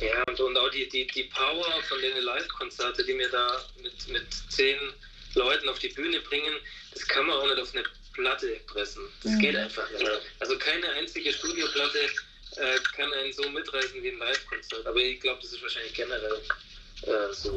Ja, und, und auch die, die, die Power von den Live-Konzerten, die mir da mit, mit zehn Leuten auf die Bühne bringen, das kann man auch nicht auf eine Platte pressen. Das mhm. geht einfach nicht. Also keine einzige Studioplatte äh, kann einen so mitreißen wie ein Live-Konzert. Aber ich glaube, das ist wahrscheinlich generell äh, so.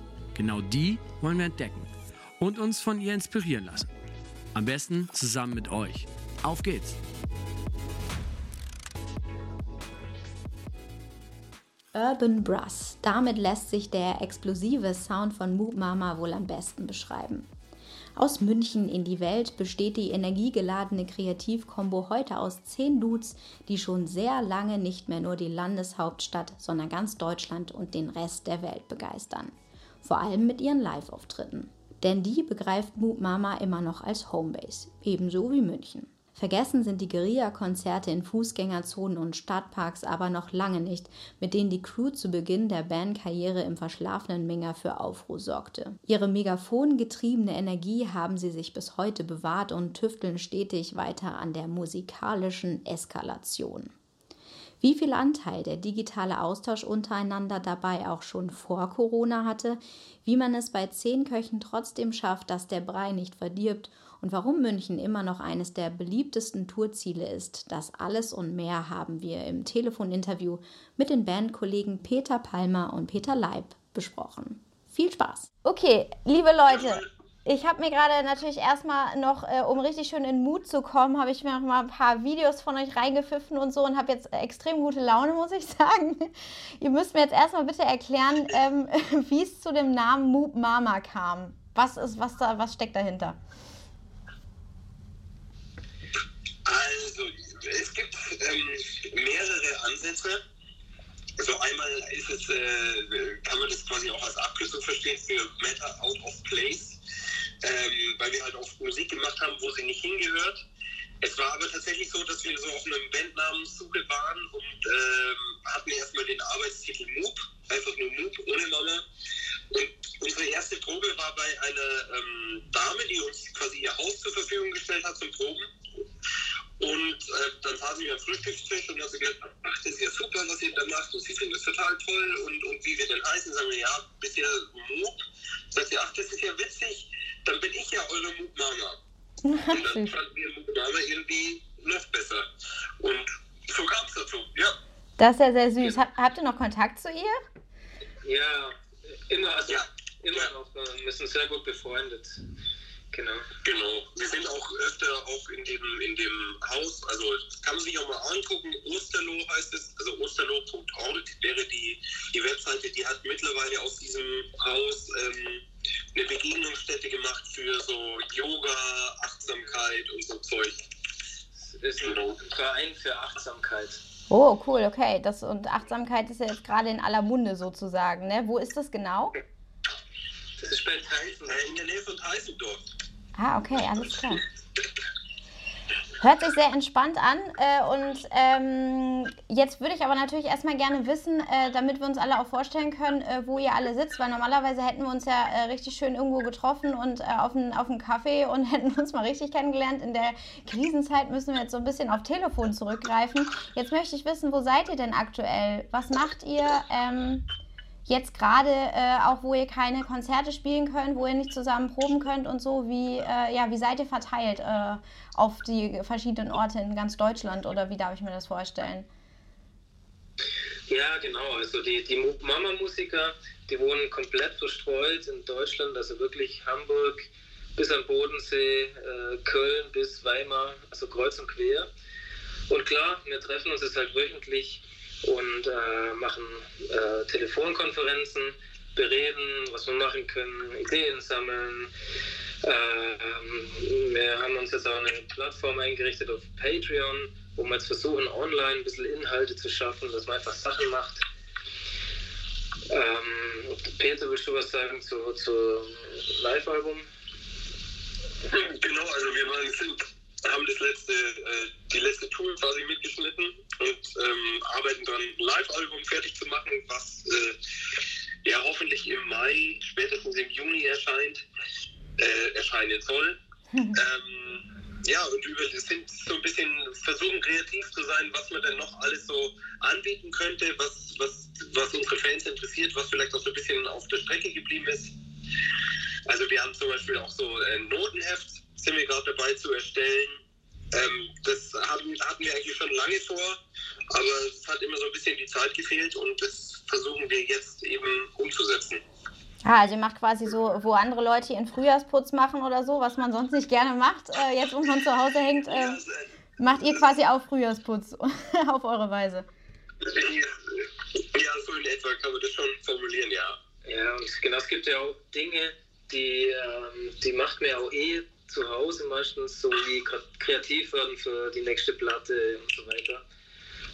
Genau die wollen wir entdecken und uns von ihr inspirieren lassen. Am besten zusammen mit euch. Auf geht's! Urban Brass. Damit lässt sich der explosive Sound von Moop Mama wohl am besten beschreiben. Aus München in die Welt besteht die energiegeladene Kreativkombo heute aus zehn Dudes, die schon sehr lange nicht mehr nur die Landeshauptstadt, sondern ganz Deutschland und den Rest der Welt begeistern vor allem mit ihren Live-Auftritten. Denn die begreift Moop Mama immer noch als Homebase, ebenso wie München. Vergessen sind die Guerilla-Konzerte in Fußgängerzonen und Stadtparks aber noch lange nicht, mit denen die Crew zu Beginn der Bandkarriere im verschlafenen Minger für Aufruhr sorgte. Ihre megaphongetriebene Energie haben sie sich bis heute bewahrt und tüfteln stetig weiter an der musikalischen Eskalation. Wie viel Anteil der digitale Austausch untereinander dabei auch schon vor Corona hatte, wie man es bei zehn Köchen trotzdem schafft, dass der Brei nicht verdirbt und warum München immer noch eines der beliebtesten Tourziele ist, das alles und mehr haben wir im Telefoninterview mit den Bandkollegen Peter Palmer und Peter Leib besprochen. Viel Spaß! Okay, liebe Leute, ich habe mir gerade natürlich erstmal noch, äh, um richtig schön in Mut zu kommen, habe ich mir noch mal ein paar Videos von euch reingepfiffen und so und habe jetzt extrem gute Laune, muss ich sagen. Ihr müsst mir jetzt erstmal bitte erklären, ähm, wie es zu dem Namen Moop Mama kam. Was ist, was da, was steckt dahinter? Also, es gibt ähm, mehrere Ansätze. Also einmal ist es, äh, kann man das quasi auch als Abkürzung verstehen für Matter Out of Place ähm, weil wir halt oft Musik gemacht haben, wo sie nicht hingehört. Es war aber tatsächlich so, dass wir so auf einem Bandnamensuche waren und ähm, hatten erstmal den Arbeitstitel Moop, einfach nur Moop, ohne Mama. Und unsere erste Probe war bei einer ähm, Dame, die uns quasi ihr Haus zur Verfügung gestellt hat zum Proben. Und äh, dann saßen wir am Frühstückstisch und hat sie gesagt, ach, das ist ja super, was ihr da macht. Und sie finden das total toll. Und, und wie wir denn heißen, sagen wir, ja, bisher Moop. Sagt sie, ach, das ist ja witzig dann bin ich ja eure Mutmama. Und dann fanden wir Mutmama irgendwie noch besser. Und so kam es dazu, ja. Das ist ja sehr süß. Ja. Habt ihr noch Kontakt zu ihr? Ja, immer, also ja. immer ja. noch. Wir sind sehr gut befreundet. Genau. Genau. Wir sind auch öfter auch in dem, in dem Haus, also kann man sich auch mal angucken, Osterloh heißt es, also osterloh.org wäre die, die Webseite, die hat mittlerweile aus diesem Haus ähm, eine Begegnungsstätte gemacht für so Yoga, Achtsamkeit und so Zeug. Das ist ein. Verein für Achtsamkeit. Oh, cool, okay. Das, und Achtsamkeit ist ja jetzt gerade in aller Munde sozusagen. Ne? Wo ist das genau? Das ist bei Teisen, in der Nähe von Teisendorf. Ah, okay, alles klar. Hört sich sehr entspannt an. Äh, und ähm, jetzt würde ich aber natürlich erstmal gerne wissen, äh, damit wir uns alle auch vorstellen können, äh, wo ihr alle sitzt, weil normalerweise hätten wir uns ja äh, richtig schön irgendwo getroffen und äh, auf einen auf Kaffee und hätten uns mal richtig kennengelernt. In der Krisenzeit müssen wir jetzt so ein bisschen auf Telefon zurückgreifen. Jetzt möchte ich wissen, wo seid ihr denn aktuell? Was macht ihr? Ähm, jetzt gerade äh, auch, wo ihr keine Konzerte spielen könnt, wo ihr nicht zusammen proben könnt und so, wie, äh, ja, wie seid ihr verteilt äh, auf die verschiedenen Orte in ganz Deutschland oder wie darf ich mir das vorstellen? Ja, genau. Also die, die Mama-Musiker, die wohnen komplett verstreut in Deutschland, also wirklich Hamburg bis am Bodensee, äh, Köln bis Weimar, also kreuz und quer. Und klar, wir treffen uns jetzt halt wöchentlich und äh, machen äh, Telefonkonferenzen, bereden, was wir machen können, Ideen sammeln. Äh, wir haben uns jetzt auch eine Plattform eingerichtet auf Patreon, wo wir jetzt versuchen, online ein bisschen Inhalte zu schaffen, dass man einfach Sachen macht. Ähm, Peter, willst du was sagen zu, zu Live-Album? Genau, also wir waren, sind, haben das letzte, äh, die letzte Tour quasi mitgeschnitten und ähm, arbeiten dann ein Live-Album fertig zu machen, was äh, ja hoffentlich im Mai, spätestens im Juni erscheint, äh, erscheinen soll. ähm, ja, und über, sind so ein bisschen versuchen kreativ zu sein, was man denn noch alles so anbieten könnte, was, was, was unsere Fans interessiert, was vielleicht auch so ein bisschen auf der Strecke geblieben ist. Also wir haben zum Beispiel auch so ein Notenheft, sind wir gerade dabei zu erstellen. Ähm, das haben, hatten wir eigentlich schon lange vor, aber es hat immer so ein bisschen die Zeit gefehlt und das versuchen wir jetzt eben umzusetzen. Ah, also ihr macht quasi so, wo andere Leute ihren Frühjahrsputz machen oder so, was man sonst nicht gerne macht, äh, jetzt wo man zu Hause hängt, äh, macht ihr quasi auch Frühjahrsputz auf eure Weise. Ja, so in etwa kann man das schon formulieren, ja. Ja, und genau, es gibt ja auch Dinge, die, ähm, die macht man ja auch eh zu Hause meistens, so wie kreativ werden für die nächste Platte und so weiter.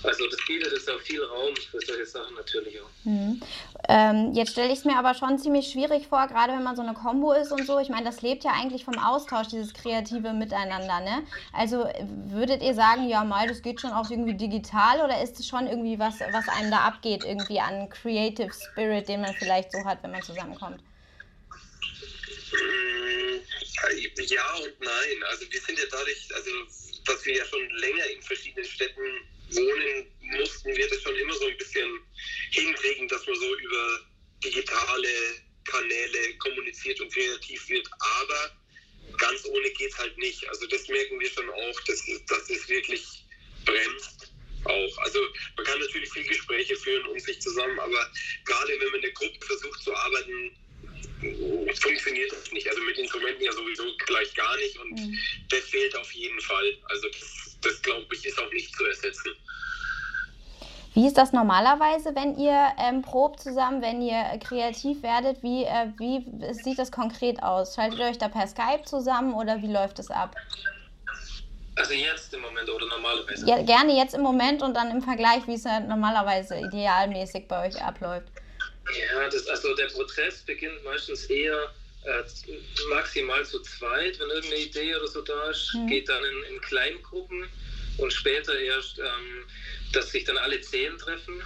Also das bietet es auch viel Raum für solche Sachen natürlich auch. Mhm. Ähm, jetzt stelle ich es mir aber schon ziemlich schwierig vor, gerade wenn man so eine Combo ist und so. Ich meine, das lebt ja eigentlich vom Austausch, dieses kreative Miteinander. Ne? Also würdet ihr sagen, ja mal, das geht schon auch irgendwie digital oder ist es schon irgendwie was, was einem da abgeht, irgendwie an Creative Spirit, den man vielleicht so hat, wenn man zusammenkommt? Mm, ja und nein. Also wir sind ja dadurch, also dass wir ja schon länger in verschiedenen Städten wohnen, mussten wir das schon immer so ein bisschen hinkriegen, dass man so über digitale Kanäle kommuniziert und kreativ wird. Aber ganz ohne geht es halt nicht. Also das merken wir schon auch, dass, dass es wirklich bremst auch. Also man kann natürlich viele Gespräche führen und sich zusammen, aber gerade wenn man in der Gruppe versucht zu arbeiten, funktioniert das nicht. Also mit Instrumenten ja sowieso gleich gar nicht und mhm. das fehlt auf jeden Fall. Also das, das glaube ich ist auch nicht zu ersetzen. Wie ist das normalerweise, wenn ihr ähm, probt zusammen, wenn ihr kreativ werdet? Wie, äh, wie sieht das konkret aus? Schaltet ihr euch da per Skype zusammen oder wie läuft es ab? Also jetzt im Moment oder normalerweise? Ja, gerne jetzt im Moment und dann im Vergleich, wie es ja normalerweise idealmäßig bei euch abläuft. Ja, das, also der Prozess beginnt meistens eher äh, maximal zu zweit, wenn irgendeine Idee oder so da ist, mhm. geht dann in, in Kleingruppen und später erst, ähm, dass sich dann alle zehn treffen.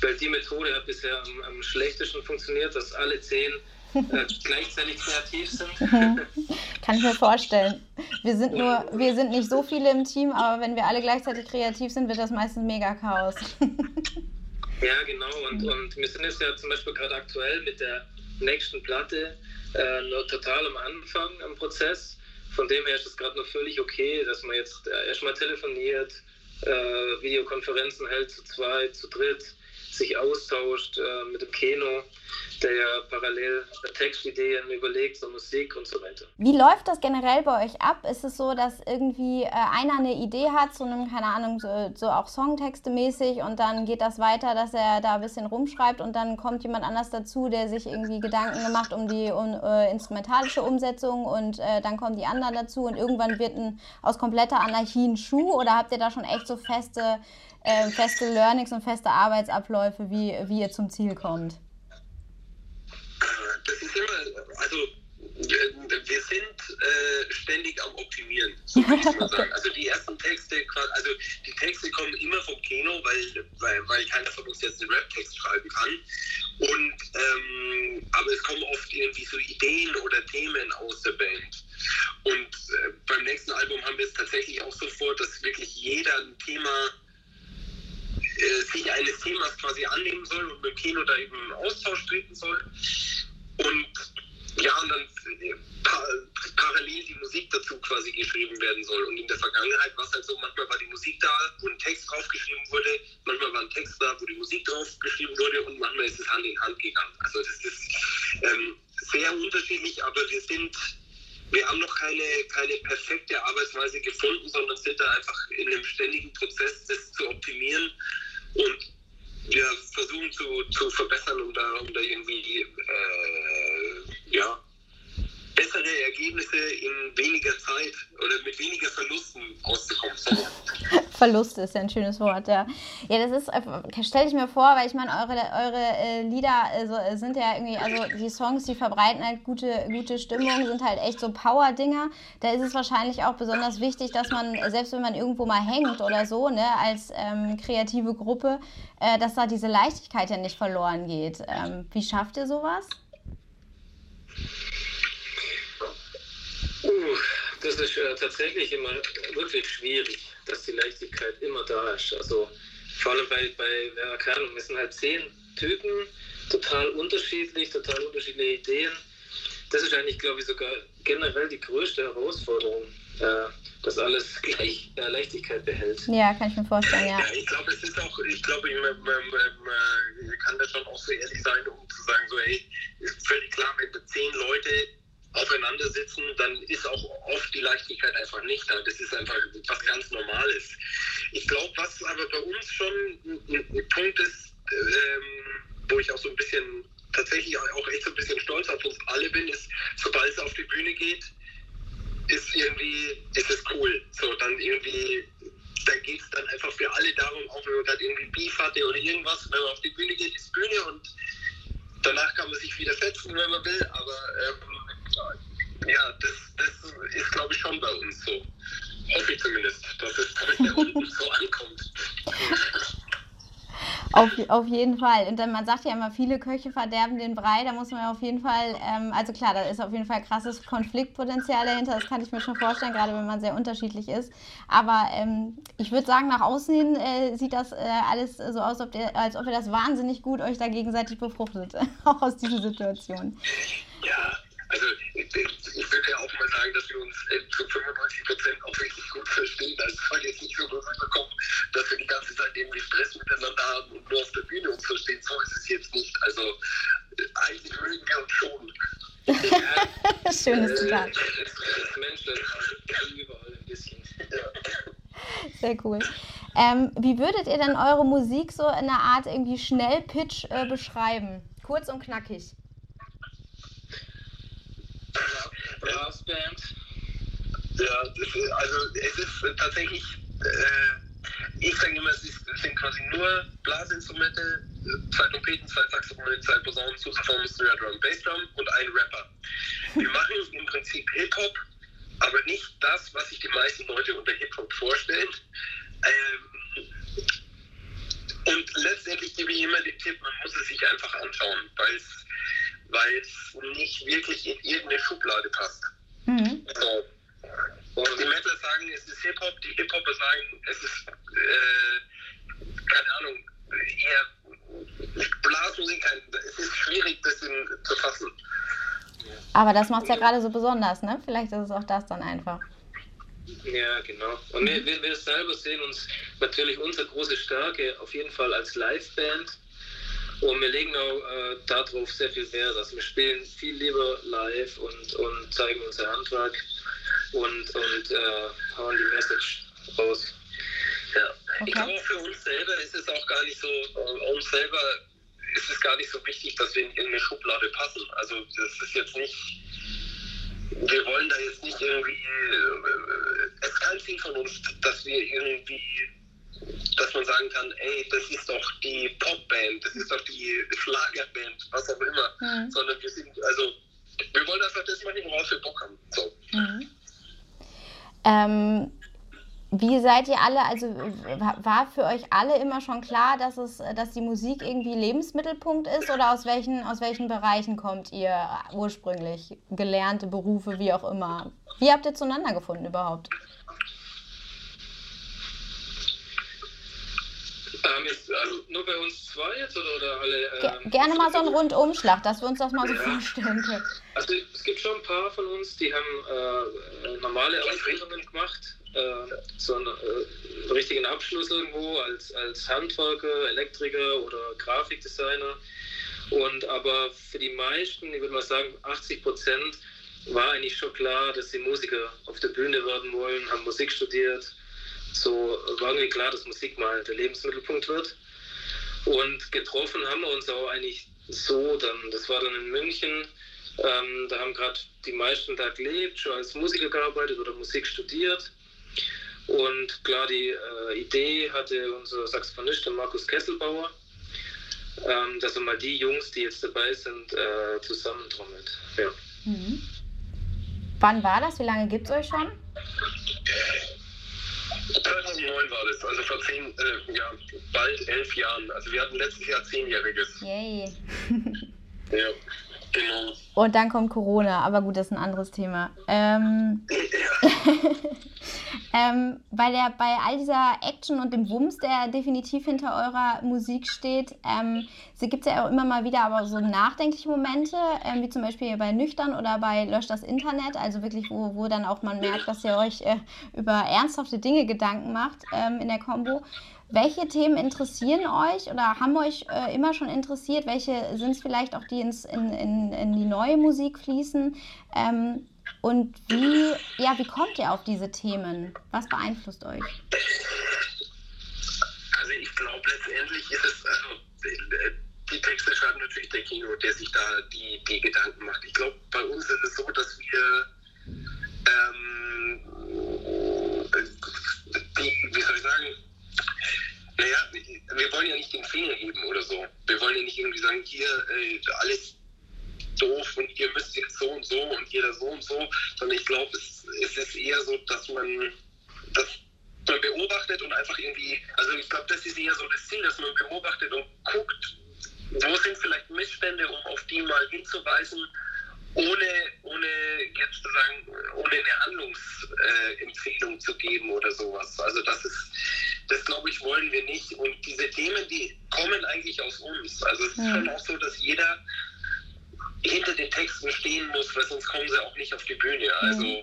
Weil die Methode hat bisher am, am schlechtesten funktioniert, dass alle zehn äh, gleichzeitig kreativ sind. Kann ich mir vorstellen. Wir sind nur, wir sind nicht so viele im Team, aber wenn wir alle gleichzeitig kreativ sind, wird das meistens mega Chaos. Ja, genau. Und, und wir sind jetzt ja zum Beispiel gerade aktuell mit der nächsten Platte äh, nur total am Anfang am Prozess. Von dem her ist es gerade noch völlig okay, dass man jetzt äh, erstmal telefoniert, äh, Videokonferenzen hält zu zweit, zu dritt, sich austauscht äh, mit dem Kino der ja parallel Textideen überlegt, so Musik und so weiter. Wie läuft das generell bei euch ab? Ist es so, dass irgendwie äh, einer eine Idee hat, so einem, keine Ahnung, so, so auch Songtexte mäßig und dann geht das weiter, dass er da ein bisschen rumschreibt und dann kommt jemand anders dazu, der sich irgendwie Gedanken gemacht um die um, äh, instrumentalische Umsetzung und äh, dann kommen die anderen dazu und irgendwann wird ein, aus kompletter Anarchie ein Schuh oder habt ihr da schon echt so feste, äh, feste Learnings und feste Arbeitsabläufe, wie, wie ihr zum Ziel kommt? das ist immer, also wir sind äh, ständig am Optimieren, so würde ich mal sagen. Also die ersten Texte, also die Texte kommen immer vom Kino, weil, weil, weil keiner von uns jetzt einen Rap-Text schreiben kann. Und ähm, aber es kommen oft irgendwie so Ideen oder Themen aus der Band. Kino da eben Austausch treten soll. Und ja, und dann äh, parallel die Musik dazu quasi geschrieben werden soll. Und in der Vergangenheit war es halt so, manchmal war die Musik da, wo ein Text draufgeschrieben wurde, manchmal war ein Text da, wo die Musik draufgeschrieben wurde und manchmal ist es Hand in Hand gegangen. Also das ist ähm, sehr unterschiedlich, aber wir sind, wir haben noch keine, keine perfekte Arbeitsweise gefunden, sondern sind da einfach in einem ständigen Prozess, das zu optimieren. Und ja, versuchen zu, verbessern, um da, um da irgendwie äh, ja, bessere Ergebnisse in weniger Zeit oder mit weniger auszukommen. Verlust ist ja ein schönes Wort, ja. Ja, das ist, äh, stelle ich mir vor, weil ich meine, eure, eure äh, Lieder also, sind ja irgendwie, also die Songs, die verbreiten halt gute, gute Stimmung, sind halt echt so Power-Dinger. Da ist es wahrscheinlich auch besonders wichtig, dass man, selbst wenn man irgendwo mal hängt oder so, ne, als ähm, kreative Gruppe, äh, dass da diese Leichtigkeit ja nicht verloren geht. Ähm, wie schafft ihr sowas? Das ist äh, tatsächlich immer wirklich schwierig, dass die Leichtigkeit immer da ist. Also vor allem bei, bei ja, keine Ahnung, wir sind halt zehn Typen, total unterschiedlich, total unterschiedliche Ideen. Das ist eigentlich, glaube ich, sogar generell die größte Herausforderung, äh, dass alles gleich äh, Leichtigkeit behält. Ja, kann ich mir vorstellen, ja. ja ich glaube, es ist auch, ich glaube, man, kann da schon auch so ehrlich sein, um zu sagen, so, hey, ist völlig klar, wenn zehn Leute aufeinander sitzen, dann ist auch oft die Leichtigkeit einfach nicht da. Das ist einfach was ganz Normales. Ich glaube, was aber bei uns schon ein, ein Punkt ist, ähm, wo ich auch so ein bisschen tatsächlich auch echt so ein bisschen stolz auf uns alle bin, ist, sobald es auf die Bühne geht, ist irgendwie, ist es cool. So, dann irgendwie, da geht es dann einfach für alle darum, auch wenn man gerade irgendwie Beef hatte oder irgendwas, wenn man auf die Bühne geht, ist Bühne und danach kann man sich wieder setzen, wenn man will, aber ähm, ja, das, das ist, glaube ich, schon bei uns so. Hoffe ich zumindest, dass es bei unten so ankommt. Auf, auf jeden Fall. Und dann, man sagt ja immer, viele Köche verderben den Brei. Da muss man ja auf jeden Fall, ähm, also klar, da ist auf jeden Fall krasses Konfliktpotenzial dahinter. Das kann ich mir schon vorstellen, gerade wenn man sehr unterschiedlich ist. Aber ähm, ich würde sagen, nach außen hin äh, sieht das äh, alles so aus, ob der, als ob ihr das wahnsinnig gut euch da gegenseitig befruchtet. auch aus dieser Situation. Ja, also ja auch mal sagen, dass wir uns zu 95 Prozent auch richtig gut verstehen. Also es soll jetzt nicht so rüberkommen, dass wir die ganze Zeit irgendwie Stress miteinander haben und nur auf der Bühne uns verstehen. So ist es jetzt nicht. Also eigentlich mögen wir uns schon. Ja, Schönes Zitat. Äh, Mensch, das kann überall ein bisschen. Sehr cool. Ähm, wie würdet ihr denn eure Musik so in einer Art irgendwie Schnellpitch äh, beschreiben? Kurz und knackig. Brassband. Ja, ist, also es ist tatsächlich, äh, ich sage immer, es, sind quasi nur Blasinstrumente, zwei Trompeten, zwei Saxophone, zwei Posaunen, Sousaphone, Snare Drum, Bassdrum und ein Rapper. Wir machen im Prinzip Hip-Hop, aber nicht das, was sich die meisten Leute unter Hip-Hop vorstellen. Ähm, und letztendlich gebe ich immer den Tipp, man muss es sich einfach anschauen, weil es weil es nicht wirklich in irgendeine Schublade passt. Mhm. So. Und die Metaler sagen, es ist Hip-Hop, die Hip-Hopper sagen, es ist, äh, keine Ahnung, eher Blasmusik. Es ist schwierig, das in, zu fassen. Aber das macht es ja gerade so besonders, ne? Vielleicht ist es auch das dann einfach. Ja, genau. Und wir, wir, wir selber sehen uns natürlich unsere große Stärke auf jeden Fall als Liveband und wir legen auch äh, darauf sehr viel Wert. Also wir spielen viel lieber live und, und zeigen unser Handwerk und, und äh, hauen die Message raus. Ja. Okay. Ich glaube, für uns selber ist es auch gar nicht so, äh, uns selber ist es gar nicht so wichtig, dass wir in irgendeine Schublade passen. Also das ist jetzt nicht, wir wollen da jetzt nicht irgendwie, äh, es ist kein Ziel von uns, dass wir irgendwie dass man sagen kann, ey, das ist doch die Popband, das ist doch die Schlagerband, was auch immer, mhm. sondern wir sind, also wir wollen einfach das machen, worauf wir Bock haben. So. Mhm. Ähm, wie seid ihr alle, also war für euch alle immer schon klar, dass es, dass die Musik irgendwie Lebensmittelpunkt ist oder aus welchen, aus welchen Bereichen kommt ihr ursprünglich? Gelernte Berufe, wie auch immer. Wie habt ihr zueinander gefunden überhaupt? Ähm, ist, also nur bei uns zwei jetzt oder, oder alle? Ähm, Gerne mal so einen Rundumschlag, dass wir uns das mal so ja. vorstellen können. Also es gibt schon ein paar von uns, die haben äh, normale Ausbildungen gemacht, äh, so einen äh, richtigen Abschluss irgendwo als, als Handwerker, Elektriker oder Grafikdesigner. Und aber für die meisten, ich würde mal sagen 80 Prozent, war eigentlich schon klar, dass sie Musiker auf der Bühne werden wollen, haben Musik studiert so war irgendwie klar, dass Musik mal der Lebensmittelpunkt wird. Und getroffen haben wir uns auch eigentlich so dann. Das war dann in München. Ähm, da haben gerade die meisten da gelebt, schon als Musiker gearbeitet oder Musik studiert. Und klar, die äh, Idee hatte unser Saxophonist, der Markus Kesselbauer, ähm, dass er mal die Jungs, die jetzt dabei sind, äh, zusammentrommelt. Ja. Mhm. Wann war das? Wie lange gibt es euch schon? 2009 war das, also vor zehn, äh, ja, bald elf Jahren. Also wir hatten letztes Jahr zehnjähriges. Yay. ja, genau. Und dann kommt Corona, aber gut, das ist ein anderes Thema. Ähm, ja. Ähm, bei, der, bei all dieser Action und dem Wumms, der definitiv hinter eurer Musik steht, ähm, gibt es ja auch immer mal wieder aber so nachdenkliche Momente, ähm, wie zum Beispiel bei Nüchtern oder bei Lösch das Internet, also wirklich, wo, wo dann auch man merkt, dass ihr euch äh, über ernsthafte Dinge Gedanken macht ähm, in der Combo. Welche Themen interessieren euch oder haben euch äh, immer schon interessiert? Welche sind es vielleicht auch, die ins, in, in, in die neue Musik fließen? Ähm, und wie, ja, wie kommt ihr auf diese Themen? Was beeinflusst euch? Also ich glaube letztendlich ist es, also die Texte schreibt natürlich der Kino, der sich da die, die Gedanken macht. Ich glaube, bei uns ist es so, dass wir ähm, die, wie soll ich sagen, naja, wir wollen ja nicht den Finger heben oder so. Wir wollen ja nicht irgendwie sagen, hier, äh, alles doof und ihr müsst jetzt so und so und jeder so und so, sondern ich glaube, es, es ist eher so, dass man das man beobachtet und einfach irgendwie, also ich glaube, das ist eher so das Ziel, dass man beobachtet und guckt, wo sind vielleicht Missstände, um auf die mal hinzuweisen, ohne, ohne jetzt zu sagen, ohne eine Handlungsempfehlung äh, zu geben oder sowas. Also das ist, das glaube ich, wollen wir nicht. Und diese Themen, die kommen eigentlich aus uns. Also es ist schon auch so, dass jeder hinter den Texten stehen muss, weil sonst kommen sie auch nicht auf die Bühne. Also mhm.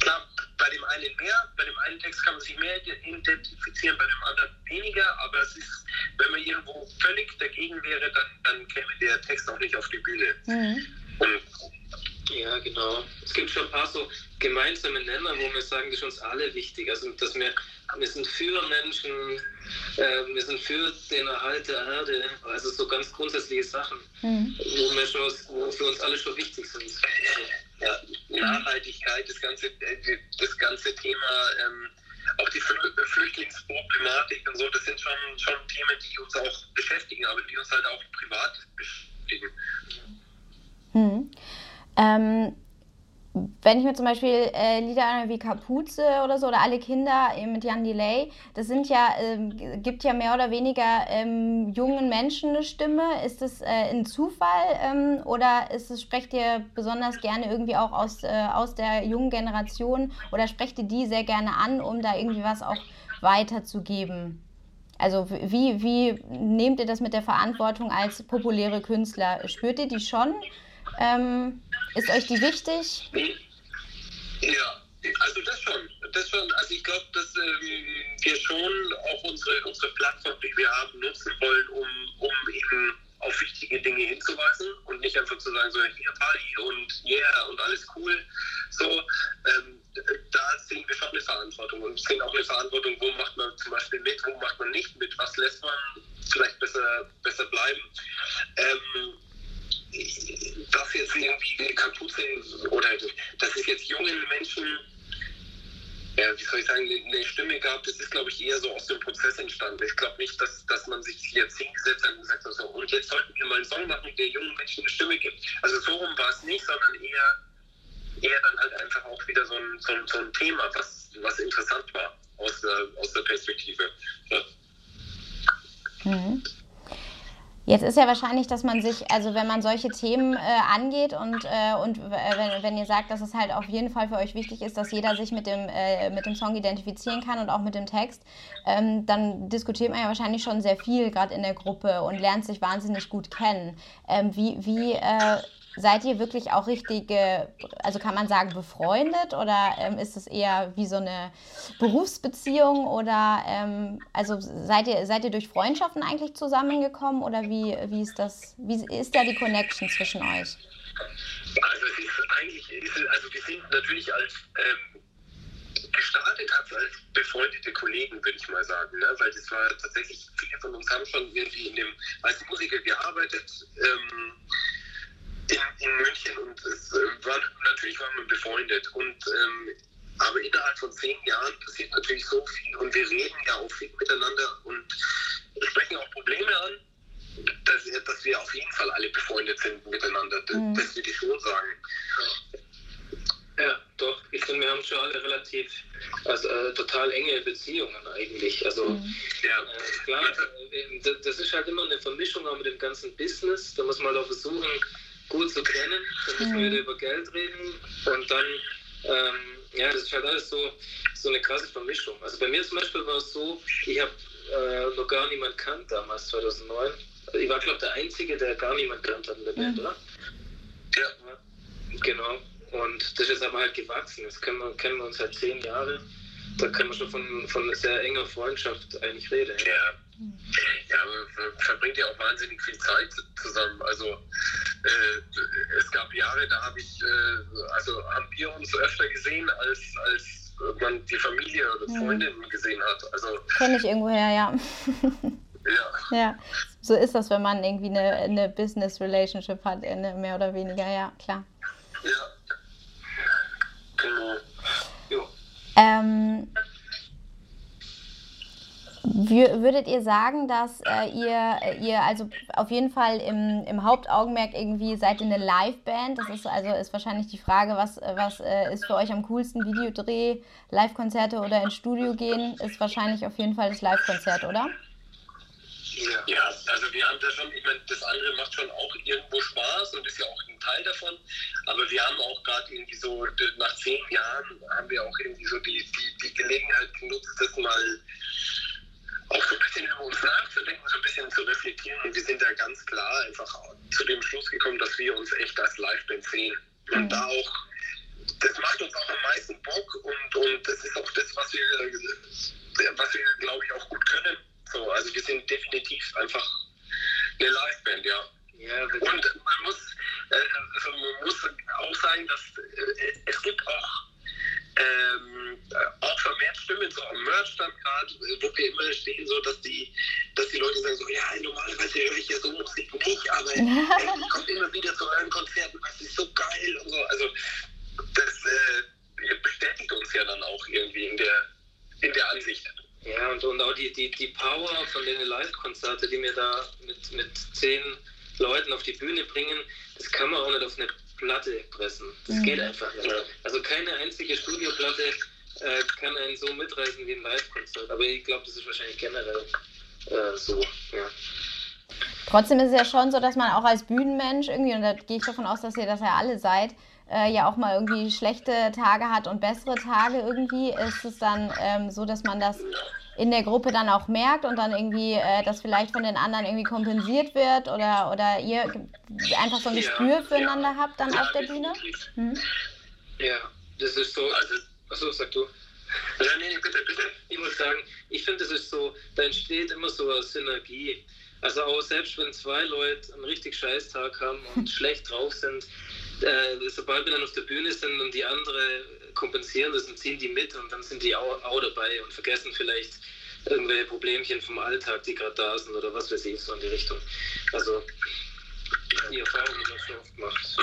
klar, bei dem einen mehr, bei dem einen Text kann man sich mehr identifizieren, bei dem anderen weniger, aber es ist, wenn man irgendwo völlig dagegen wäre, dann, dann käme der Text auch nicht auf die Bühne. Mhm. Und ja, genau. Es gibt schon ein paar so gemeinsame Nenner, wo wir sagen, das ist uns alle wichtig. Also, dass wir, wir sind für Menschen, äh, wir sind für den Erhalt der Erde, also so ganz grundsätzliche Sachen, mhm. wo, wir schon, wo für uns alle schon wichtig sind. Ja, Nachhaltigkeit, das ganze, das ganze Thema, ähm, auch die Flüchtlingsproblematik und so, das sind schon, schon Themen, die uns auch beschäftigen, aber die uns halt auch privat beschäftigen. Mhm. Ähm, wenn ich mir zum Beispiel äh, Lieder wie Kapuze oder so oder Alle Kinder mit Jan Delay, das sind ja, äh, gibt ja mehr oder weniger ähm, jungen Menschen eine Stimme. Ist das äh, ein Zufall ähm, oder ist es, sprecht ihr besonders gerne irgendwie auch aus, äh, aus der jungen Generation oder sprecht ihr die sehr gerne an, um da irgendwie was auch weiterzugeben? Also wie, wie nehmt ihr das mit der Verantwortung als populäre Künstler? Spürt ihr die schon? Ähm, ist euch die wichtig? Ja, also das schon. Das schon. Also ich glaube, dass ähm, wir schon auch unsere, unsere Plattform, die wir haben, nutzen wollen, um, um eben auf wichtige Dinge hinzuweisen und nicht einfach zu sagen, so hier Party und yeah und alles cool. So, ähm, da sehen wir schon eine Verantwortung und sehen auch eine Verantwortung, wo macht man zum Beispiel mit, wo macht man nicht mit, was lässt man vielleicht besser, besser bleiben. Ähm, dass jetzt irgendwie eine Kapuze oder dass es jetzt jungen Menschen, ja, wie soll ich sagen, eine Stimme gab, das ist, glaube ich, eher so aus dem Prozess entstanden. Ich glaube nicht, dass, dass man sich jetzt hingesetzt hat und gesagt hat, und jetzt sollten wir mal einen Song machen, der jungen Menschen eine Stimme gibt. Also so rum war es nicht, sondern eher, eher dann halt einfach auch wieder so ein, so ein, so ein Thema, was, was interessant war aus der, aus der Perspektive. Ja. Mhm. Jetzt ist ja wahrscheinlich, dass man sich, also wenn man solche Themen äh, angeht und, äh, und äh, wenn, wenn ihr sagt, dass es halt auf jeden Fall für euch wichtig ist, dass jeder sich mit dem, äh, mit dem Song identifizieren kann und auch mit dem Text, ähm, dann diskutiert man ja wahrscheinlich schon sehr viel gerade in der Gruppe und lernt sich wahnsinnig gut kennen. Ähm, wie wie äh, Seid ihr wirklich auch richtige, also kann man sagen, befreundet oder ähm, ist es eher wie so eine Berufsbeziehung oder ähm, also seid ihr, seid ihr durch Freundschaften eigentlich zusammengekommen oder wie, wie ist das, wie ist da die Connection zwischen euch? Also es ist eigentlich, also wir sind natürlich als ähm, gestartet hat als befreundete Kollegen, würde ich mal sagen. Ne? Weil das war tatsächlich, viele von uns haben schon irgendwie in dem, als Musiker gearbeitet ähm, in, in, München und es äh, war, natürlich waren wir befreundet. Und ähm, aber innerhalb von zehn Jahren passiert natürlich so viel und wir reden ja auch viel miteinander und sprechen auch Probleme an, dass, dass wir auf jeden Fall alle befreundet sind miteinander. Das, mhm. das würde ich schon sagen. Ja, doch. Ich finde, wir haben schon alle relativ, also äh, total enge Beziehungen eigentlich. Also, mhm. ja, äh, klar, äh, das ist halt immer eine Vermischung auch mit dem ganzen Business. Da muss man halt auch versuchen, gut zu kennen. Da muss man mhm. wieder über Geld reden und dann, ähm, ja, das ist halt alles so, so eine krasse Vermischung. Also bei mir zum Beispiel war es so, ich habe äh, noch gar niemand kannt damals, 2009. Also ich war, glaube ich, der Einzige, der gar niemand kannt hat in der Band, mhm. oder? Ja. Genau. Und das ist aber halt gewachsen. Jetzt kennen wir, kennen wir uns seit zehn Jahre. Da kann man schon von, von sehr enger Freundschaft eigentlich reden. Ja. Ja, man verbringt ja auch wahnsinnig viel Zeit zusammen. Also äh, es gab Jahre, da habe ich, äh, also haben wir uns öfter gesehen, als, als man die Familie oder mhm. Freundinnen mhm. gesehen hat. Also kenne ich irgendwoher, ja. ja. Ja, so ist das, wenn man irgendwie eine, eine Business Relationship hat, mehr oder weniger, ja, klar. Ja. Genau. Ähm, würdet ihr sagen, dass äh, ihr, ihr also auf jeden Fall im, im Hauptaugenmerk irgendwie seid ihr eine Liveband? Das ist also ist wahrscheinlich die Frage, was, was äh, ist für euch am coolsten? Videodreh, Live-Konzerte oder ins Studio gehen? Ist wahrscheinlich auf jeden Fall das Live-Konzert, oder? Ja, also wir haben da schon, ich meine, das andere macht schon auch irgendwo Spaß und ist ja auch ein Teil davon. Aber wir haben auch gerade irgendwie so, nach zehn Jahren haben wir auch irgendwie so die, die, die Gelegenheit genutzt, das mal auch so ein bisschen über uns nachzudenken, so ein bisschen zu reflektieren. Und wir sind da ganz klar einfach zu dem Schluss gekommen, dass wir uns echt als Liveband sehen. Und mhm. da auch, das macht uns auch am meisten Bock und, und das ist auch das, was wir, was wir, glaube ich, auch gut können. So, also wir sind definitiv einfach eine Liveband, ja. ja und man muss, äh, also man muss auch sagen, dass äh, es gibt auch ähm, auch vermehrt Stimmen so am Merchstand gerade, wo wir immer stehen, so dass die, dass die Leute sagen so, ja, normalerweise höre ich ja so Musik nicht, aber ich komme immer wieder zu euren Konzerten, das ist so geil und so. Also das äh, bestätigt uns ja dann auch irgendwie in der in der Ansicht. Ja, und, und auch die, die, die Power von den Live-Konzerten, die wir da mit, mit zehn Leuten auf die Bühne bringen, das kann man auch nicht auf eine Platte pressen. Das mhm. geht einfach nicht. Also keine einzige Studioplatte äh, kann einen so mitreißen wie ein Live-Konzert. Aber ich glaube, das ist wahrscheinlich generell äh, so. Ja. Trotzdem ist es ja schon so, dass man auch als Bühnenmensch irgendwie, und da gehe ich davon aus, dass ihr das ja alle seid, äh, ja auch mal irgendwie schlechte Tage hat und bessere Tage irgendwie, ist es dann ähm, so, dass man das in der Gruppe dann auch merkt und dann irgendwie äh, das vielleicht von den anderen irgendwie kompensiert wird oder, oder ihr einfach so ein Gespür ja, füreinander ja. habt dann ja, auf der Bühne? Hm? Ja, das ist so. Also, achso, sag du. Ja, nee, nee, bitte, bitte. Ich muss sagen, ich finde, das ist so, da entsteht immer so eine Synergie. Also auch selbst wenn zwei Leute einen richtig scheiß Tag haben und schlecht drauf sind, äh, sobald wir dann auf der Bühne sind und die andere kompensieren das und ziehen die mit und dann sind die auch, auch dabei und vergessen vielleicht irgendwelche Problemchen vom Alltag, die gerade da sind oder was weiß ich, so in die Richtung. Also die Erfahrung, die man schon oft macht.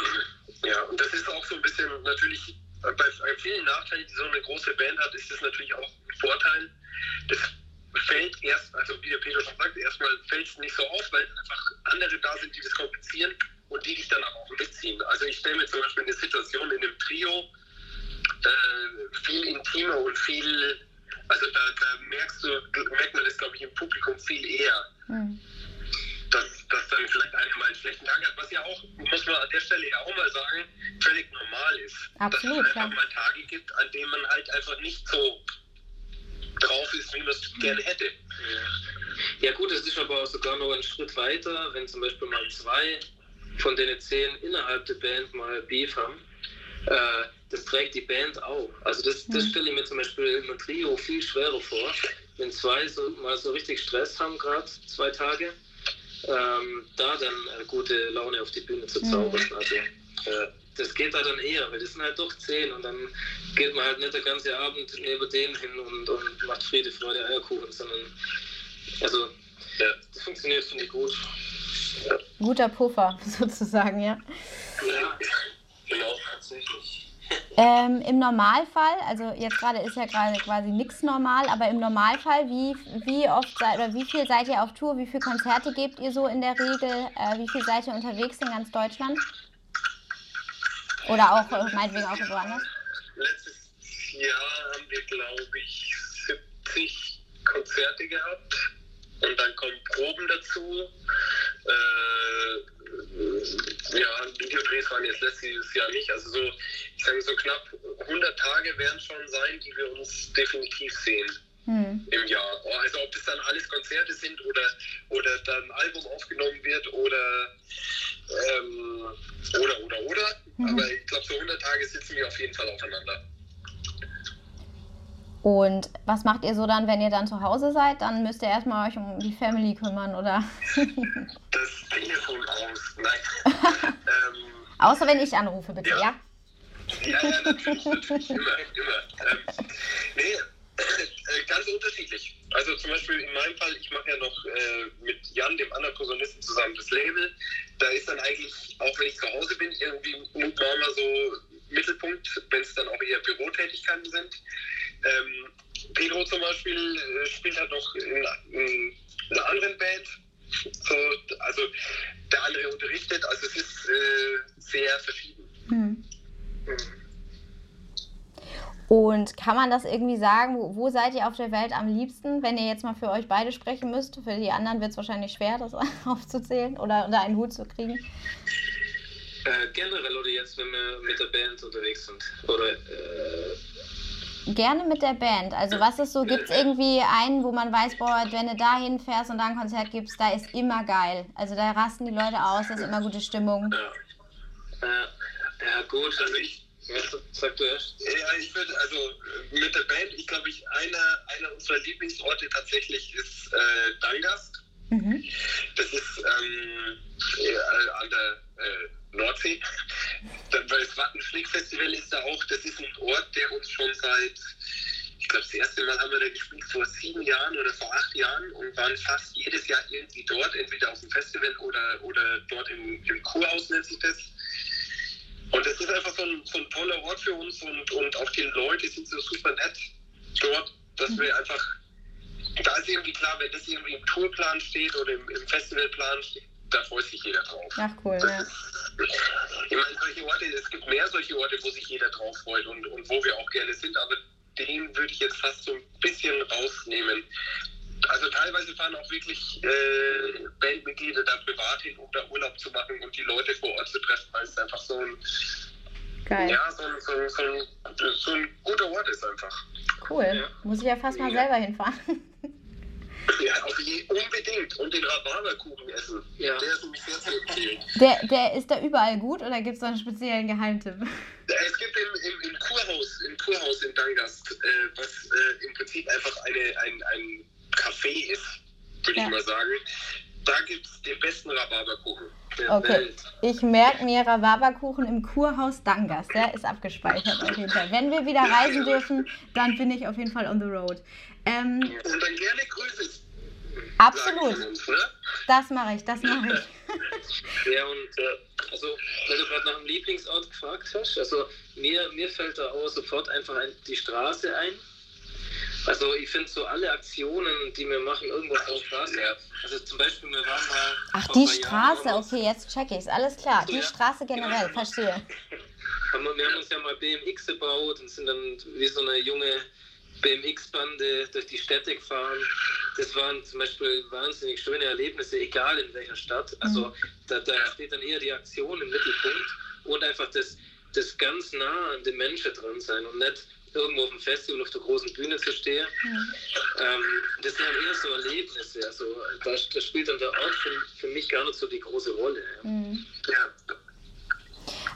Ja, und das ist auch so ein bisschen natürlich bei vielen Nachteilen, die so eine große Band hat, ist das natürlich auch ein Vorteil. Das fällt erst, also wie der Peter schon sagt, erstmal fällt es nicht so auf, weil einfach andere da sind, die das kompensieren und die dich dann auch mitziehen. Also ich stelle mir zum Beispiel eine Situation in einem Trio äh, viel intimer und viel, also da, da, merkst du, merkt man das glaube ich im Publikum viel eher. Mhm. Dass, dass dann vielleicht einer mal einen schlechten Tag hat, was ja auch, muss man an der Stelle ja auch mal sagen, völlig normal ist. Absolut, dass es einfach ja. mal Tage gibt, an denen man halt einfach nicht so drauf ist, wie man es mhm. gerne hätte. Ja. ja gut, es ist aber auch sogar noch einen Schritt weiter, wenn zum Beispiel mal zwei von den zehn innerhalb der Band mal Beef haben. Äh, das trägt die Band auch. Also das, das stelle ich mir zum Beispiel im Trio viel schwerer vor, wenn zwei so, mal so richtig Stress haben, gerade zwei Tage, ähm, da dann äh, gute Laune auf die Bühne zu zaubern. Mhm. Also äh, das geht da dann eher, weil das sind halt doch zehn und dann geht man halt nicht der ganze Abend neben denen hin und, und macht Friede, Freude, Eierkuchen, sondern also ja, das funktioniert, finde ich gut. Ja. Guter Puffer, sozusagen, ja. Ja, genau, tatsächlich. Ähm, Im Normalfall, also jetzt gerade ist ja gerade quasi nichts normal, aber im Normalfall, wie, wie oft seid oder wie viel seid ihr auf Tour, wie viele Konzerte gebt ihr so in der Regel, äh, wie viel seid ihr unterwegs in ganz Deutschland? Oder auch äh, meinetwegen auch woanders? Letztes Jahr haben wir, glaube ich, 70 Konzerte gehabt und dann kommen Proben dazu. Äh, ja, Videodrehs waren jetzt letztes Jahr nicht. Also so, ich sage so knapp 100 Tage werden schon sein, die wir uns definitiv sehen. Hm. im Jahr. Also ob das dann alles Konzerte sind oder, oder dann ein Album aufgenommen wird oder ähm, oder oder oder. Mhm. Aber ich glaube, so 100 Tage sitzen wir auf jeden Fall aufeinander. Und was macht ihr so dann, wenn ihr dann zu Hause seid? Dann müsst ihr erstmal euch um die Family kümmern, oder? das Telefon aus, nein. ähm, Außer wenn ich anrufe, bitte, ja? Ja, ja, ja natürlich, natürlich, immer, immer. Ähm, nee, äh, ganz unterschiedlich. Also zum Beispiel in meinem Fall, ich mache ja noch äh, mit Jan, dem anderen Posaunisten, zusammen das Label. Da ist dann eigentlich, auch wenn ich zu Hause bin, irgendwie Mutmama so Mittelpunkt, wenn es dann auch eher Bürotätigkeiten sind. Ähm, Pedro zum Beispiel äh, spielt halt noch in, in, einer anderen Band. So, also der andere unterrichtet, also es ist äh, sehr verschieden. Hm. Hm. Und kann man das irgendwie sagen, wo, wo, seid ihr auf der Welt am liebsten, wenn ihr jetzt mal für euch beide sprechen müsst? Für die anderen wird es wahrscheinlich schwer, das aufzuzählen oder unter einen Hut zu kriegen. Äh, generell oder jetzt, wenn wir mit der Band unterwegs sind? Oder äh, Gerne mit der Band. Also was ist so, gibt es irgendwie einen, wo man weiß, boah, wenn du da hinfährst und da ein Konzert gibst, da ist immer geil. Also da rasten die Leute aus, da ist immer gute Stimmung. Ja, ja, ja gut, also ich, sag du erst? Ja, ich würde, also mit der Band, ich glaube, ich, einer, einer unserer Lieblingsorte tatsächlich ist äh, Dangast. Mhm. Das ist ähm, an der äh, Nordsee. Das Wattenschläg-Festival ist da auch, das ist ein Ort, der uns schon seit, ich glaube, das erste Mal haben wir da gespielt vor sieben Jahren oder vor acht Jahren und waren fast jedes Jahr irgendwie dort, entweder auf dem Festival oder, oder dort im, im Kurhaus nennt sich das. Und das ist einfach so ein, so ein toller Ort für uns und, und auch die Leute sind so super nett dort, dass mhm. wir einfach, da ist irgendwie klar, wenn das irgendwie im Tourplan steht oder im, im Festivalplan steht, da freut sich jeder drauf. Ach cool, ja. Ich meine, solche Orte, es gibt mehr solche Orte, wo sich jeder drauf freut und, und wo wir auch gerne sind, aber den würde ich jetzt fast so ein bisschen rausnehmen. Also teilweise fahren auch wirklich äh, Bandmitglieder da privat hin, um da Urlaub zu machen und die Leute vor Ort zu treffen, weil es einfach so ein, Geil. Ja, so ein, so, so, so ein guter Ort ist einfach. Cool. Ja. Muss ich ja fast mal ja. selber hinfahren. Ja, auf je, unbedingt. Und den Rhabarberkuchen essen. Ja. Der ist nämlich sehr zu empfehlen. Der, der ist da überall gut oder gibt es da einen speziellen Geheimtipp? Es gibt im, im, im, Kurhaus, im Kurhaus in Dangast, äh, was äh, im Prinzip einfach eine, ein, ein Café ist, würde ja. ich mal sagen. Da gibt es den besten Rhabarberkuchen. Okay, Welt. ich merke mir Rhabarberkuchen im Kurhaus Dangast. Der ist abgespeichert auf jeden Fall. Wenn wir wieder reisen dürfen, dann bin ich auf jeden Fall on the road. Ähm, und dann gerne Grüße. Absolut. Uns, ne? Das mache ich, das mache ich. ja, und äh, also, weil du gerade nach dem Lieblingsort gefragt hast, also mir, mir fällt da auch sofort einfach ein, die Straße ein. Also ich finde so alle Aktionen, die wir machen, irgendwo auf der Straße. Also zum Beispiel, wir waren mal. Ach, die Straße, okay, jetzt check ich's. Alles klar, die ja. Straße generell, genau. verstehe. wir haben uns ja mal BMX gebaut und sind dann wie so eine junge BMX-Bande durch die Städte gefahren. Das waren zum Beispiel wahnsinnig schöne Erlebnisse, egal in welcher Stadt. Also mhm. da, da steht dann eher die Aktion im Mittelpunkt und einfach das, das ganz nah an den Menschen dran sein und nicht irgendwo auf dem Festival auf der großen Bühne zu stehen. Mhm. Ähm, das sind dann eher so Erlebnisse. Also da, da spielt dann der Ort für, für, mich gar nicht so die große Rolle. Ja. Mhm. ja.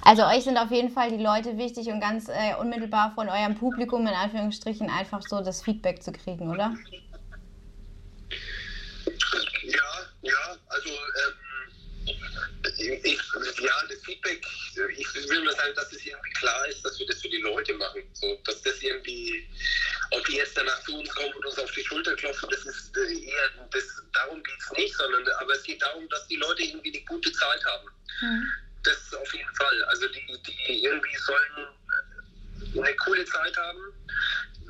Also euch sind auf jeden Fall die Leute wichtig und ganz äh, unmittelbar von eurem Publikum in Anführungsstrichen einfach so das Feedback zu kriegen, oder? Ja, ja, also ähm, ich, ja, das Feedback, ich will nur sagen, dass es irgendwie klar ist, dass wir das für die Leute machen. So, dass das irgendwie, ob die jetzt danach zu uns kommen und uns auf die Schulter klopfen, das ist äh, eher, das, darum geht es nicht, sondern aber es geht darum, dass die Leute irgendwie eine gute Zeit haben. Mhm. Das auf jeden Fall. Also die, die irgendwie sollen eine coole Zeit haben,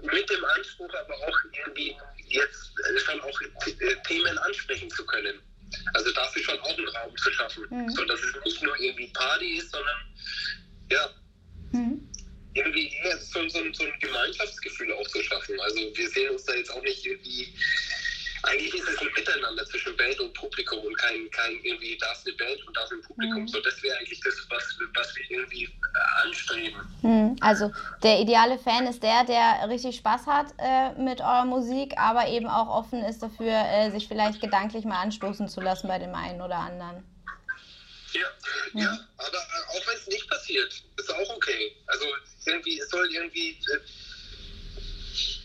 mit dem Anspruch aber auch irgendwie jetzt schon auch Themen ansprechen zu können. Also dafür schon auch einen Raum zu schaffen. Mhm. So dass es nicht nur irgendwie Party ist, sondern ja. Mhm. Irgendwie so, so, so ein Gemeinschaftsgefühl auch zu schaffen. Also wir sehen uns da jetzt auch nicht irgendwie eigentlich ist es ein Miteinander zwischen Band und Publikum und kein, kein irgendwie, da ist eine Band und da ist ein Publikum. Mhm. So, das wäre eigentlich das, was, was wir irgendwie äh, anstreben. Mhm. Also der ideale Fan ist der, der richtig Spaß hat äh, mit eurer Musik, aber eben auch offen ist dafür, äh, sich vielleicht gedanklich mal anstoßen zu lassen bei dem einen oder anderen. Ja, mhm. ja aber äh, auch wenn es nicht passiert, ist auch okay. Also irgendwie, es soll irgendwie äh,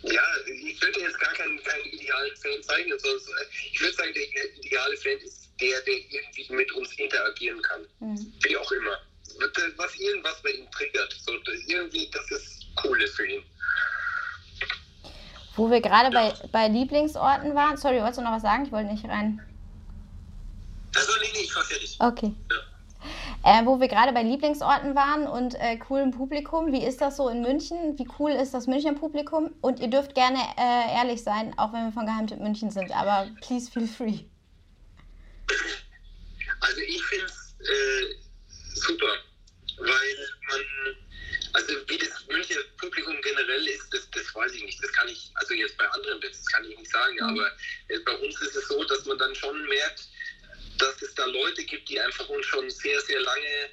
ja, ich würde jetzt gar keinen, keinen idealen Fan zeigen. Also, ich würde sagen, der ideale Fan ist der, der irgendwie mit uns interagieren kann. Mhm. Wie auch immer. Was irgendwas bei ihm triggert. So, irgendwie, dass es cool ist für ihn. Wo wir gerade ja. bei, bei Lieblingsorten waren. Sorry, wolltest du noch was sagen? Ich wollte nicht rein. Ich war fertig. Okay. Ja. Äh, wo wir gerade bei Lieblingsorten waren und äh, coolem Publikum. Wie ist das so in München? Wie cool ist das Münchner Publikum? Und ihr dürft gerne äh, ehrlich sein, auch wenn wir von Geheimtipp München sind, aber please feel free. Also ich finde es äh, super, weil man, also wie das Münchner Publikum generell ist, das, das weiß ich nicht. Das kann ich, also jetzt bei anderen das kann ich nicht sagen, mhm. aber äh, bei uns ist es so, dass man dann schon merkt, dass es da Leute gibt, die einfach uns schon sehr, sehr lange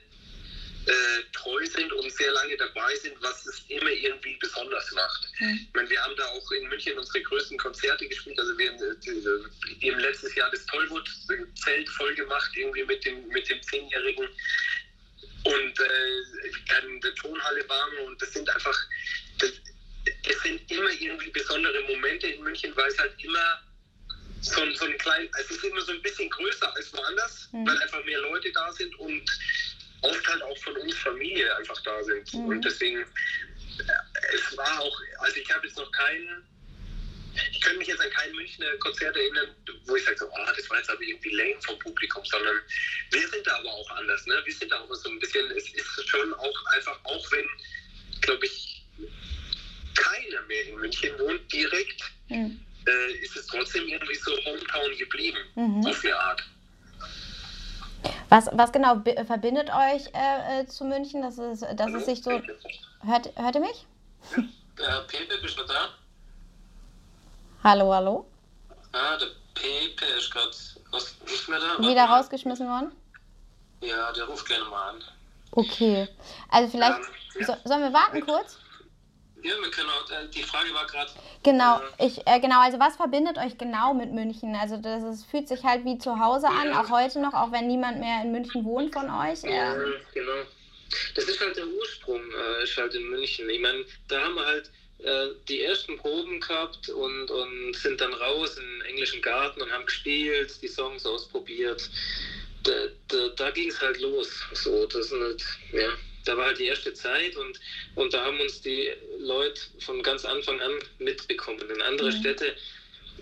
äh, treu sind und sehr lange dabei sind, was es immer irgendwie besonders macht. Mhm. Ich meine, wir haben da auch in München unsere größten Konzerte gespielt. Also wir haben äh, eben letztes Jahr das Tollwood-Zelt voll gemacht, irgendwie mit dem, mit dem Zehnjährigen. Und äh, in der Tonhalle waren und das sind einfach, das, das sind immer irgendwie besondere Momente in München, weil es halt immer so, so ein klein, es ist immer so ein bisschen größer als woanders, mhm. weil einfach mehr Leute da sind und oft halt auch von uns Familie einfach da sind. Mhm. Und deswegen, äh, es war auch, also ich habe jetzt noch keinen, ich könnte mich jetzt an kein Münchner Konzert erinnern, wo ich sage so, ah, das war jetzt aber irgendwie lame vom Publikum, sondern wir sind da aber auch anders, ne? Wir sind da auch so ein bisschen, es ist schon auch einfach, auch wenn, glaube ich, keiner mehr in München wohnt direkt, mhm äh, ist es trotzdem irgendwie so Hometown geblieben, mhm. auf eine Art. Was, was genau verbindet euch äh, äh, zu München, dass es, dass Hallo, es sich so. Hört, hört ihr mich? Ja, äh, Pepe, bist du da? Hallo, hallo? Ah, der Pepe ist gerade nicht mehr da. Wieder rausgeschmissen worden? Ja, der ruft gerne mal an. Okay. Also vielleicht. Ähm, ja. so, sollen wir warten kurz? Ja, wir können auch, äh, die Frage war gerade. Genau, äh, ich, äh, genau, also was verbindet euch genau mit München? Also das ist, fühlt sich halt wie zu Hause an, ja. auch heute noch, auch wenn niemand mehr in München wohnt von euch. Ja, ähm. genau. Das ist halt der Ursprung, äh, ist halt in München. Ich meine, da haben wir halt äh, die ersten Proben gehabt und, und sind dann raus in den englischen Garten und haben gespielt, die Songs ausprobiert. Da, da, da ging es halt los. So, das sind halt, ja da war halt die erste Zeit und, und da haben uns die Leute von ganz Anfang an mitbekommen. In andere mhm. Städte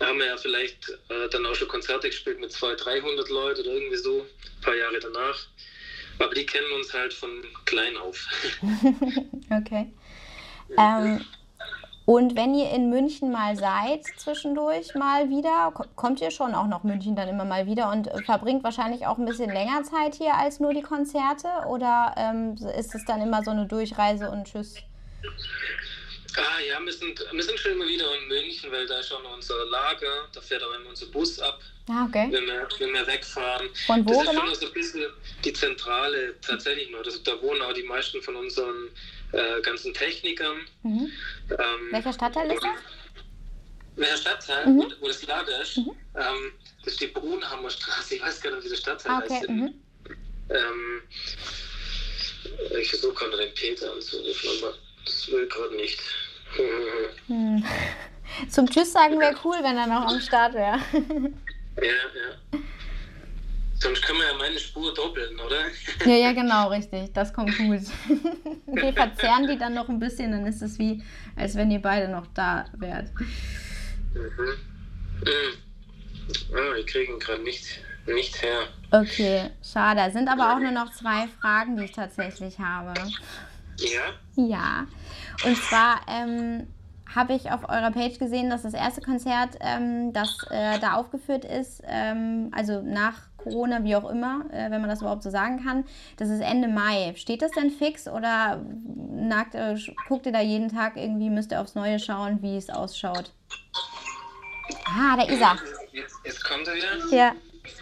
haben wir ja vielleicht äh, dann auch schon Konzerte gespielt mit 200, 300 Leuten oder irgendwie so, ein paar Jahre danach. Aber die kennen uns halt von klein auf. okay. Ähm, und wenn ihr in München mal seid, zwischendurch mal wieder, kommt ihr schon auch nach München dann immer mal wieder und äh, verbringt wahrscheinlich auch ein bisschen länger Zeit hier als nur die Konzerte? Oder ähm, ist es dann immer so eine Durchreise und Tschüss? Ah ja, wir sind, wir sind schon immer wieder in München, weil da ist schon unser Lager, da fährt auch immer unser Bus ab, ah, okay. wenn, wir, wenn wir wegfahren. Von wo das ist genau? schon so ein bisschen die Zentrale tatsächlich nur. Das, da wohnen auch die meisten von unseren äh, ganzen Technikern. Mhm. Ähm, Welcher Stadtteil ist das? Welcher Stadtteil, mhm. wo, wo, das Lager ist? Mhm. Ähm, das ist die Brunhammer Straße. Ich weiß gar nicht, wie der Stadtteil ah, okay. heißt. Mhm. Ähm, ich versuche gerade den Peter anzurufen, aber das will gerade nicht. Hm. Zum Tschüss sagen wäre cool, wenn er noch am Start wäre. ja, ja. Sonst können wir ja meine Spur doppeln, oder? Ja, ja, genau, richtig. Das kommt gut. Wir verzerren die dann noch ein bisschen, dann ist es wie, als wenn ihr beide noch da wärt. Mhm. Mhm. Ah, wir kriegen gerade nicht, nicht her. Okay, schade. Es sind aber auch nur noch zwei Fragen, die ich tatsächlich habe. Ja? Ja. Und zwar ähm, habe ich auf eurer Page gesehen, dass das erste Konzert, ähm, das äh, da aufgeführt ist, ähm, also nach Corona, wie auch immer, äh, wenn man das überhaupt so sagen kann, das ist Ende Mai. Steht das denn fix oder nagt, äh, guckt ihr da jeden Tag irgendwie, müsst ihr aufs Neue schauen, wie es ausschaut? Ah, da ist er. Jetzt, jetzt kommt er wieder. Ja.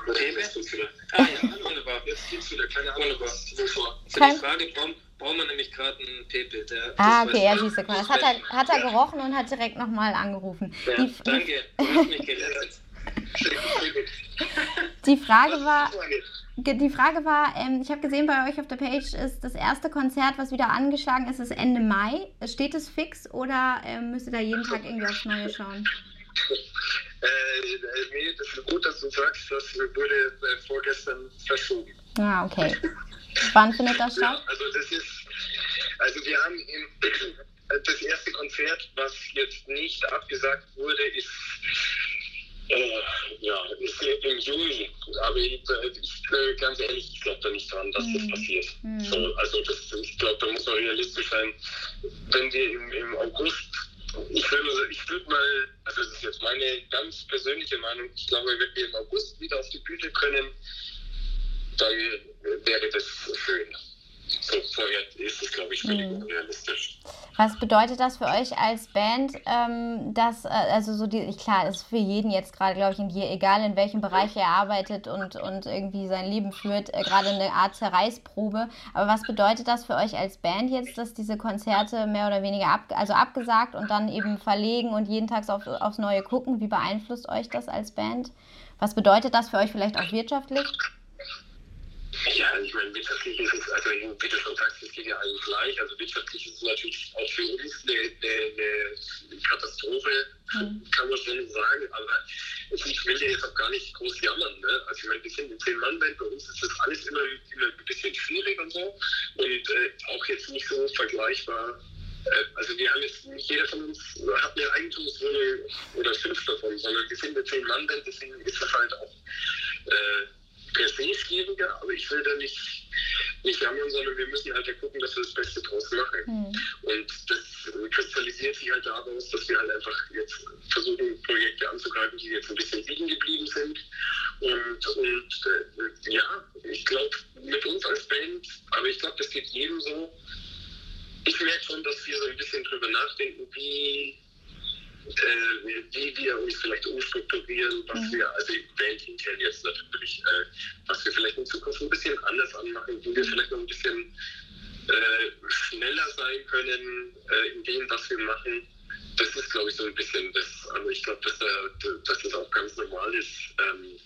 Pepe? Ah ja, wunderbar. Jetzt geht's wieder. Keine Ahnung, wunderbar. Für Kein- die Frage brauchen, brauchen wir nämlich gerade einen Pepe. Der, Ah, okay, ja, ich. siehst du, guck mal, das hat er, hat er gerochen und hat direkt nochmal angerufen. Ja, die, danke, du hast mich gerettet. Die Frage war, Die Frage war, ähm, ich habe gesehen, bei euch auf der Page ist das erste Konzert, was wieder angeschlagen ist, ist Ende Mai. Steht es fix oder ähm, müsst ihr da jeden Tag irgendwie aufs Neue schauen? Äh, äh, nee, das ist gut, dass du sagst, das wurde äh, vorgestern verschoben. Ah, okay. Wann findet das Ja, statt? also das ist, also wir haben im, das erste Konzert, was jetzt nicht abgesagt wurde, ist, äh, ja, ist im Juni. Aber ich, ich ganz ehrlich, ich glaube da nicht dran, dass das Mhm. passiert. Mhm. So, also das, ich glaube, da muss man realistisch sein. Wenn wir im, im August, ich würde, ich würde mal, also das ist jetzt meine ganz persönliche Meinung, ich glaube, wenn wir im August wieder auf die Bühne können, dann wäre das schön. So, vorher ist es, glaube ich, völlig Mhm. unrealistisch. Was bedeutet das für euch als Band? Ähm, dass, äh, also so die, klar, ist für jeden jetzt gerade, glaube ich, in je, egal in welchem Bereich er arbeitet und, und irgendwie sein Leben führt, äh, gerade eine Art Zerreißprobe. Aber was bedeutet das für euch als Band jetzt, dass diese Konzerte mehr oder weniger ab, also abgesagt und dann eben verlegen und jeden Tag auf, aufs Neue gucken? Wie beeinflusst euch das als Band? Was bedeutet das für euch vielleicht auch wirtschaftlich? Ja, ich meine, wirtschaftlich ist es, also wie du schon sagst, es geht ja allen gleich. Also wirtschaftlich ist es natürlich auch für uns eine, eine, eine Katastrophe, Hm. kann man schon sagen. Aber ich will ja jetzt auch gar nicht groß jammern. Ne? Also ich meine, wir sind eine Zehn-Mann-Band, bei uns ist das alles immer, immer ein bisschen schwierig und so. Und äh, auch jetzt nicht so vergleichbar. Äh, also wir haben jetzt, nicht jeder von uns hat eine Eigentumswohnung oder fünf davon, sondern wir sind eine Zehn-Mann-Band, deswegen ist das halt auch äh, per se schwieriger, aber ich will da nicht, nicht jammern, sondern wir müssen halt ja gucken, dass wir das Beste draus machen. Hm. Und das kristallisiert sich halt daraus, dass wir halt einfach jetzt versuchen, Projekte anzugreifen, die jetzt ein bisschen liegen geblieben sind. Und, und äh, ja, ich glaube, mit uns als Band, aber ich glaube, das geht jedem so. Ich merke schon, dass wir so ein bisschen drüber nachdenken, wie, wie wir uns vielleicht umstrukturieren, was Mhm. wir, also bandintern jetzt natürlich, äh, was wir vielleicht in Zukunft ein bisschen anders anmachen, wie wir vielleicht noch ein bisschen äh, schneller sein können äh, in dem, was wir machen. Das ist, glaube ich, so ein bisschen das. Also ich glaube, dass, da, dass das auch ganz normal ist ähm,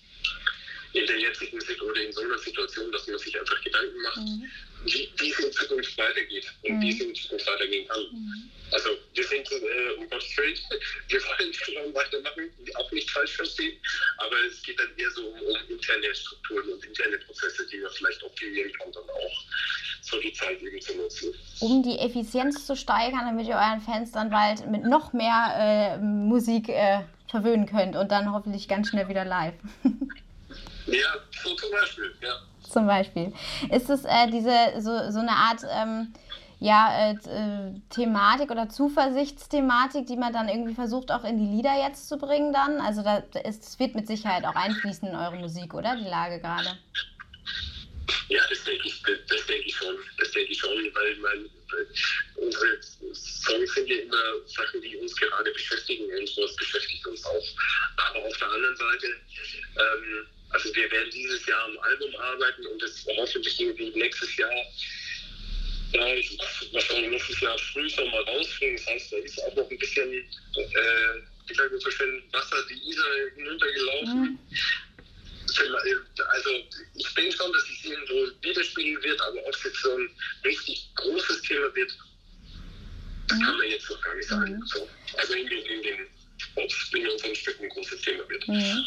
in der jetzigen Situation oder in so einer Situation, dass man sich einfach Gedanken macht, Mhm. Wie, wie es in Zukunft weitergeht und Mhm. wie es in Zukunft weitergehen kann. Mhm. Also wir sind, äh, um Gottes Willen, wir wollen schon weitermachen, auch nicht falsch verstehen, aber es geht dann eher so um, um interne Strukturen und interne Prozesse, die man vielleicht optimieren kann, dann auch so die Zeit eben zu nutzen. um die Effizienz zu steigern, damit ihr euren Fans dann bald mit noch mehr äh, Musik äh, verwöhnen könnt und dann hoffentlich ganz schnell wieder live. Ja, so zum Beispiel, ja. Zum Beispiel. Ist es äh, diese so, so eine Art ähm, ja, äh, äh, Thematik oder Zuversichtsthematik, die man dann irgendwie versucht auch in die Lieder jetzt zu bringen dann? Also da ist, es wird mit Sicherheit auch einfließen in eure Musik, oder? Die Lage gerade. Ja, das denke ich, das, das denke ich schon. Das denke ich schon, weil man, unsere Songs sind ja immer Sachen, die uns gerade beschäftigen und sowas beschäftigt uns auch. Aber auf der anderen Seite, ähm, also wir werden dieses Jahr am Album arbeiten und das hoffentlich irgendwie nächstes Jahr, ja, ich, wahrscheinlich nächstes Jahr früh schon mal rausbringen. Das heißt, da ist auch noch ein bisschen, äh, wie sagt man so schön, Wasser die Isar hinuntergelaufen. Mhm. Also ich denke schon, dass es irgendwo widerspiegeln wird, aber ob es jetzt so ein richtig großes Thema wird, das kann man jetzt noch gar nicht sagen. Mhm. So. Also in den, in den ob es in unseren Stücken ein großes Thema wird. Mhm.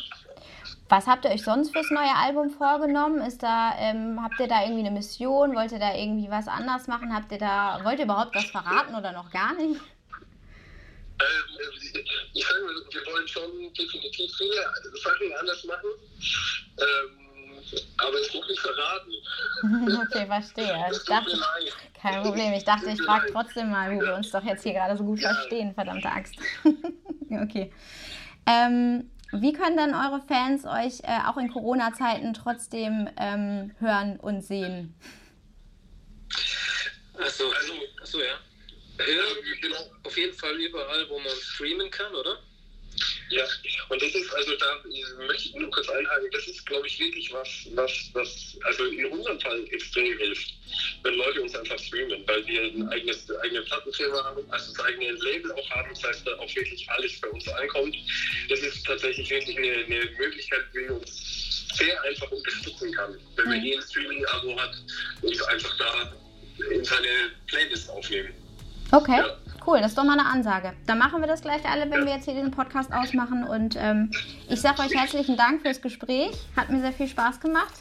Was habt ihr euch sonst fürs neue Album vorgenommen? Ist da, ähm, habt ihr da irgendwie eine Mission? Wollt ihr da irgendwie was anders machen? Habt ihr da, wollt ihr überhaupt was verraten oder noch gar nicht? Ähm, ich sage, wir wollen schon definitiv viele Sachen anders machen. Ähm, aber ich will nicht verraten. okay, verstehe. Ich dachte, kein Problem. Ich dachte, ich frage trotzdem mal, wo wir uns doch jetzt hier gerade so gut verstehen, verdammte Axt. okay. Ähm, wie können dann eure Fans euch äh, auch in Corona-Zeiten trotzdem ähm, hören und sehen? Achso, also, achso ja. Hören genau. auf jeden Fall überall, wo man streamen kann, oder? Ja, und das ist, also da möchte ich nur kurz einhaken, das ist, glaube ich, wirklich was, was, was, also in unserem Fall extrem hilft, wenn Leute uns einfach streamen, weil wir ein eigenes, eigene Plattenfirma haben, also das eigene Label auch haben, das heißt, da auch wirklich alles bei uns ankommt. Das ist tatsächlich wirklich eine, eine Möglichkeit, wie uns sehr einfach unterstützen kann, wenn man mhm. eh ein Streaming-Abo hat und einfach da in seine Playlist aufnehmen. Okay. Ja. Cool, das ist doch mal eine Ansage. Dann machen wir das gleich alle, wenn wir jetzt hier diesen Podcast ausmachen. Und ähm, ich sage euch herzlichen Dank fürs Gespräch. Hat mir sehr viel Spaß gemacht.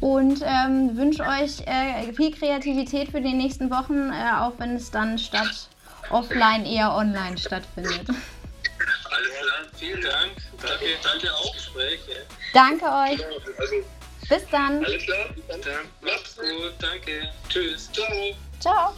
Und ähm, wünsche euch äh, viel Kreativität für die nächsten Wochen, äh, auch wenn es dann statt offline eher online stattfindet. Alles klar, vielen Dank. Danke, danke auch. Gespräch, Danke euch. Also, Bis dann. Alles klar, dann. Macht's gut, danke. Tschüss. Ciao. Ciao.